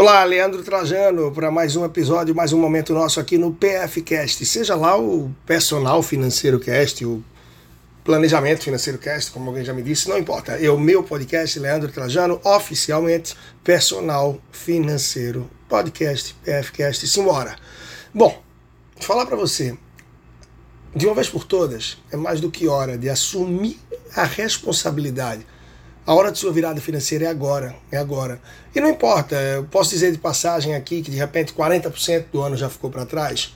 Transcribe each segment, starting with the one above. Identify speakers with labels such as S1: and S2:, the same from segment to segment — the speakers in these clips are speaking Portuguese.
S1: Olá, Leandro Trajano, para mais um episódio, mais um momento nosso aqui no PFcast. Seja lá o Personal Financeiro Cast, o Planejamento Financeiro Cast, como alguém já me disse, não importa. É o meu podcast, Leandro Trajano, oficialmente Personal Financeiro Podcast, PFcast. Simbora. Bom, falar para você, de uma vez por todas, é mais do que hora de assumir a responsabilidade a hora de sua virada financeira é agora, é agora. E não importa, eu posso dizer de passagem aqui que de repente 40% do ano já ficou para trás,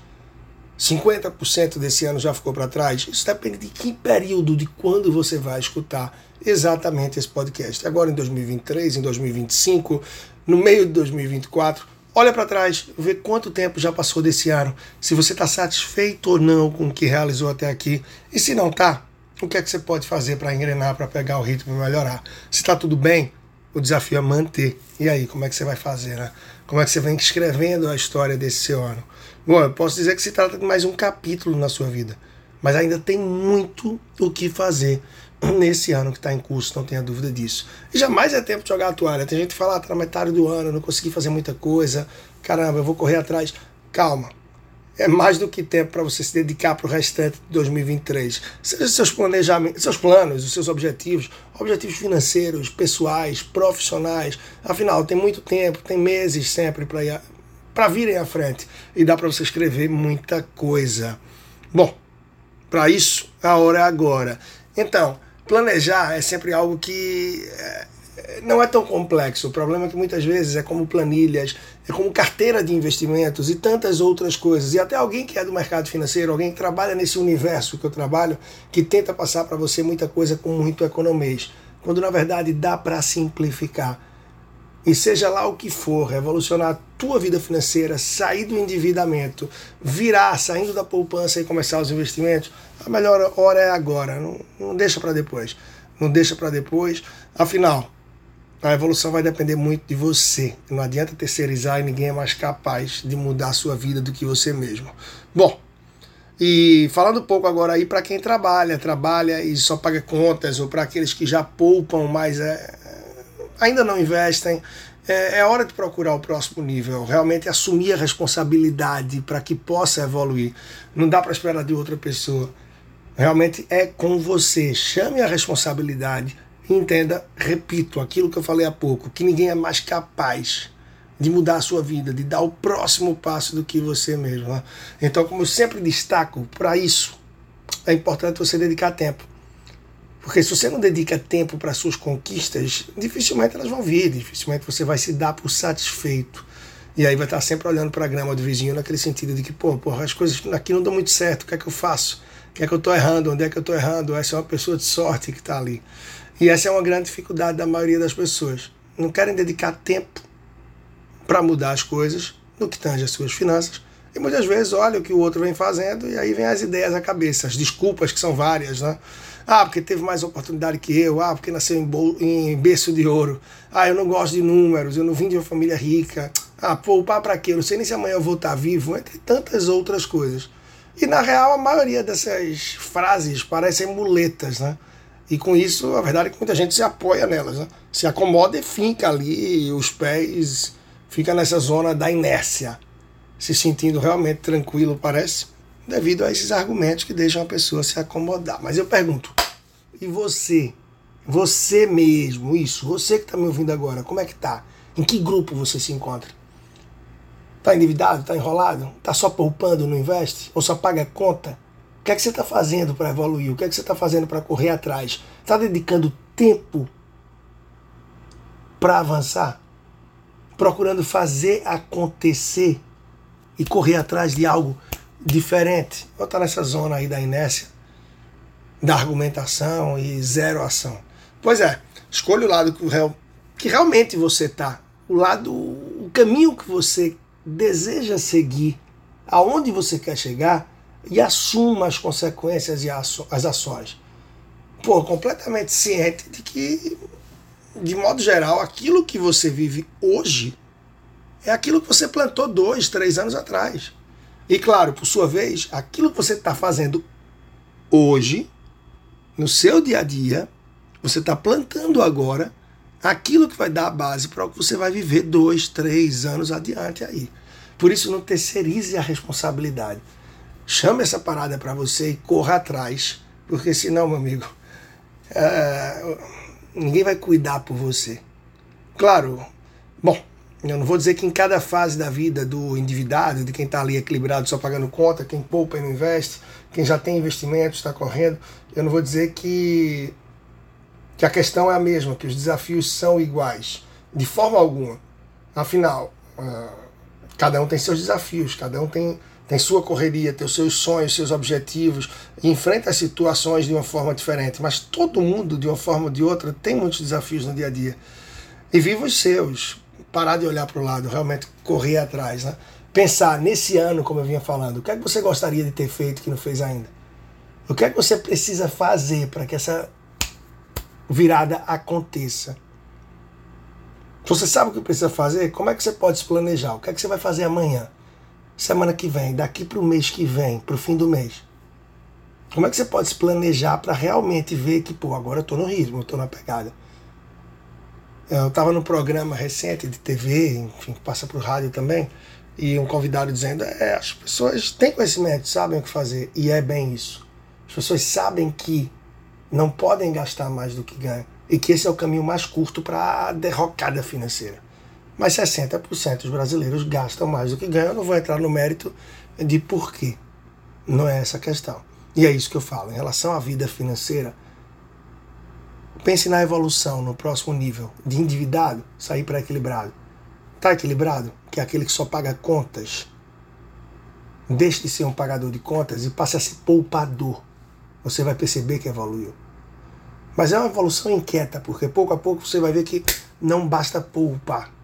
S1: 50% desse ano já ficou para trás. Isso depende de que período, de quando você vai escutar exatamente esse podcast. Agora em 2023, em 2025, no meio de 2024, olha para trás, vê quanto tempo já passou desse ano, se você está satisfeito ou não com o que realizou até aqui. E se não está, o que é que você pode fazer para engrenar, para pegar o ritmo e melhorar? Se está tudo bem, o desafio é manter. E aí, como é que você vai fazer, né? Como é que você vem escrevendo a história desse seu ano? Bom, eu posso dizer que se trata de mais um capítulo na sua vida, mas ainda tem muito o que fazer nesse ano que está em curso, não tenha dúvida disso. E jamais é tempo de jogar a toalha. Tem gente que fala, ah, tá na metade do ano, não consegui fazer muita coisa, caramba, eu vou correr atrás. Calma, é mais do que tempo para você se dedicar para o restante de 2023. Seja seus planejamentos, seus planos, os seus objetivos, objetivos financeiros, pessoais, profissionais. Afinal, tem muito tempo, tem meses sempre para virem à frente e dá para você escrever muita coisa. Bom, para isso, a hora é agora. Então, planejar é sempre algo que é, não é tão complexo. O problema é que muitas vezes é como planilhas, é como carteira de investimentos e tantas outras coisas. E até alguém que é do mercado financeiro, alguém que trabalha nesse universo que eu trabalho, que tenta passar para você muita coisa com muito economês, quando na verdade dá para simplificar. E seja lá o que for, revolucionar a tua vida financeira, sair do endividamento, virar, saindo da poupança e começar os investimentos, a melhor hora é agora. Não, não deixa para depois. Não deixa para depois. Afinal, a evolução vai depender muito de você. Não adianta terceirizar e ninguém é mais capaz de mudar a sua vida do que você mesmo. Bom, e falando um pouco agora aí para quem trabalha, trabalha e só paga contas, ou para aqueles que já poupam, mas é, ainda não investem, é, é hora de procurar o próximo nível, realmente assumir a responsabilidade para que possa evoluir. Não dá para esperar de outra pessoa. Realmente é com você. Chame a responsabilidade entenda, repito, aquilo que eu falei há pouco, que ninguém é mais capaz de mudar a sua vida, de dar o próximo passo do que você mesmo. Né? Então, como eu sempre destaco, para isso é importante você dedicar tempo. Porque se você não dedica tempo para suas conquistas, dificilmente elas vão vir, dificilmente você vai se dar por satisfeito. E aí vai estar sempre olhando para a grama do vizinho naquele sentido de que, pô, porra, as coisas aqui não dão muito certo, o que é que eu faço? O que é que eu estou errando? Onde é que eu estou errando? Essa é uma pessoa de sorte que está ali. E essa é uma grande dificuldade da maioria das pessoas. Não querem dedicar tempo para mudar as coisas no que tange as suas finanças. E muitas vezes olha o que o outro vem fazendo e aí vem as ideias à cabeça, as desculpas que são várias, né? Ah, porque teve mais oportunidade que eu. Ah, porque nasceu em, em berço de ouro. Ah, eu não gosto de números. Eu não vim de uma família rica. Ah, poupar para quê? Eu não sei nem se amanhã eu vou estar vivo. Entre tantas outras coisas. E na real, a maioria dessas frases parecem muletas, né? E com isso, a verdade é que muita gente se apoia nelas, né? se acomoda e fica ali, os pés fica nessa zona da inércia, se sentindo realmente tranquilo, parece, devido a esses argumentos que deixam a pessoa se acomodar. Mas eu pergunto, e você? Você mesmo, isso, você que está me ouvindo agora, como é que tá? Em que grupo você se encontra? Está endividado? Está enrolado? Está só poupando, não investe? Ou só paga conta? O que é que você está fazendo para evoluir? O que é que você está fazendo para correr atrás? Está dedicando tempo para avançar? Procurando fazer acontecer e correr atrás de algo diferente? Ou está nessa zona aí da inércia, da argumentação e zero ação? Pois é, escolha o lado que, que realmente você está, o lado, o caminho que você deseja seguir, aonde você quer chegar e assuma as consequências e as ações. Pô, completamente ciente de que, de modo geral, aquilo que você vive hoje é aquilo que você plantou dois, três anos atrás. E claro, por sua vez, aquilo que você está fazendo hoje, no seu dia a dia, você está plantando agora Aquilo que vai dar a base para o que você vai viver dois, três anos adiante aí. Por isso, não terceirize a responsabilidade. Chame essa parada para você e corra atrás, porque senão, meu amigo, é, ninguém vai cuidar por você. Claro, bom, eu não vou dizer que em cada fase da vida do endividado, de quem está ali equilibrado só pagando conta, quem poupa e não investe, quem já tem investimentos, está correndo, eu não vou dizer que, que a questão é a mesma, que os desafios são iguais, de forma alguma. Afinal, uh, cada um tem seus desafios, cada um tem, tem sua correria, tem os seus sonhos, seus objetivos, enfrenta as situações de uma forma diferente, mas todo mundo, de uma forma ou de outra, tem muitos desafios no dia a dia. E viva os seus, parar de olhar para o lado, realmente correr atrás, né? Pensar nesse ano, como eu vinha falando, o que é que você gostaria de ter feito que não fez ainda? O que é que você precisa fazer para que essa virada aconteça? Você sabe o que precisa fazer, como é que você pode se planejar? O que é que você vai fazer amanhã? Semana que vem, daqui para o mês que vem, para o fim do mês. Como é que você pode se planejar para realmente ver que, pô, agora eu estou no ritmo, eu estou na pegada? Eu estava no programa recente de TV, enfim, passa por rádio também, e um convidado dizendo: é, as pessoas têm conhecimento, sabem o que fazer, e é bem isso. As pessoas sabem que não podem gastar mais do que ganham e que esse é o caminho mais curto para a derrocada financeira. Mas 60% dos brasileiros gastam mais do que ganham. Eu não vou entrar no mérito de porquê. Não é essa a questão. E é isso que eu falo. Em relação à vida financeira, Pense na evolução, no próximo nível, de endividado, sair para equilibrado. Está equilibrado? Que é aquele que só paga contas. Deixe de ser um pagador de contas e passe a ser poupador. Você vai perceber que evoluiu. Mas é uma evolução inquieta, porque pouco a pouco você vai ver que não basta poupar.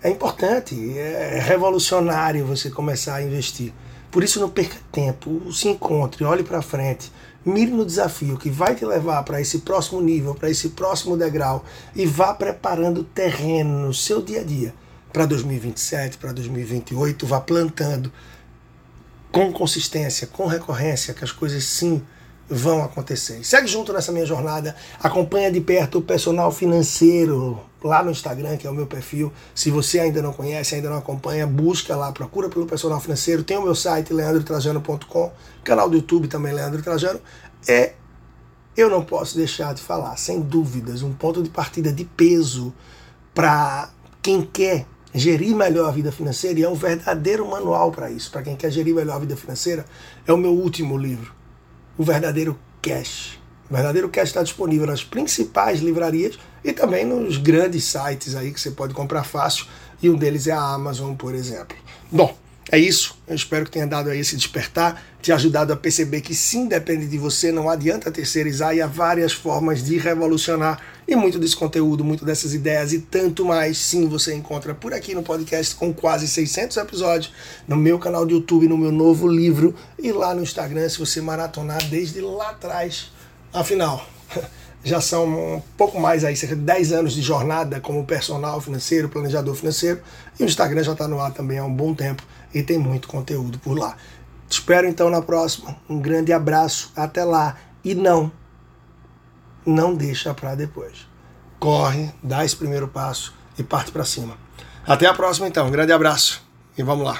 S1: É importante, é revolucionário você começar a investir. Por isso não perca tempo, se encontre, olhe para frente, mire no desafio que vai te levar para esse próximo nível, para esse próximo degrau e vá preparando terreno no seu dia a dia para 2027, para 2028, vá plantando com consistência, com recorrência, que as coisas sim vão acontecer. Segue junto nessa minha jornada, acompanha de perto o personal financeiro lá no Instagram, que é o meu perfil. Se você ainda não conhece, ainda não acompanha, busca lá, procura pelo personal financeiro. Tem o meu site, leandrotrajano.com, canal do YouTube também, Leandro Trajano. É, eu não posso deixar de falar, sem dúvidas, um ponto de partida de peso para quem quer gerir melhor a vida financeira e é um verdadeiro manual para isso. Para quem quer gerir melhor a vida financeira, é o meu último livro o verdadeiro cash. O verdadeiro cash está disponível nas principais livrarias e também nos grandes sites aí que você pode comprar fácil. E um deles é a Amazon, por exemplo. Bom, é isso. Eu espero que tenha dado aí esse despertar, te ajudado a perceber que sim, depende de você, não adianta terceirizar e há várias formas de revolucionar. E muito desse conteúdo, muito dessas ideias e tanto mais, sim, você encontra por aqui no podcast com quase 600 episódios, no meu canal de YouTube, no meu novo livro e lá no Instagram, se você maratonar desde lá atrás. Afinal, já são um pouco mais aí, cerca de 10 anos de jornada como personal financeiro, planejador financeiro, e o Instagram já está no ar também há um bom tempo e tem muito conteúdo por lá. Te espero então na próxima. Um grande abraço, até lá. E não, não deixa para depois. Corre, dá esse primeiro passo e parte para cima. Até a próxima então. Um grande abraço e vamos lá.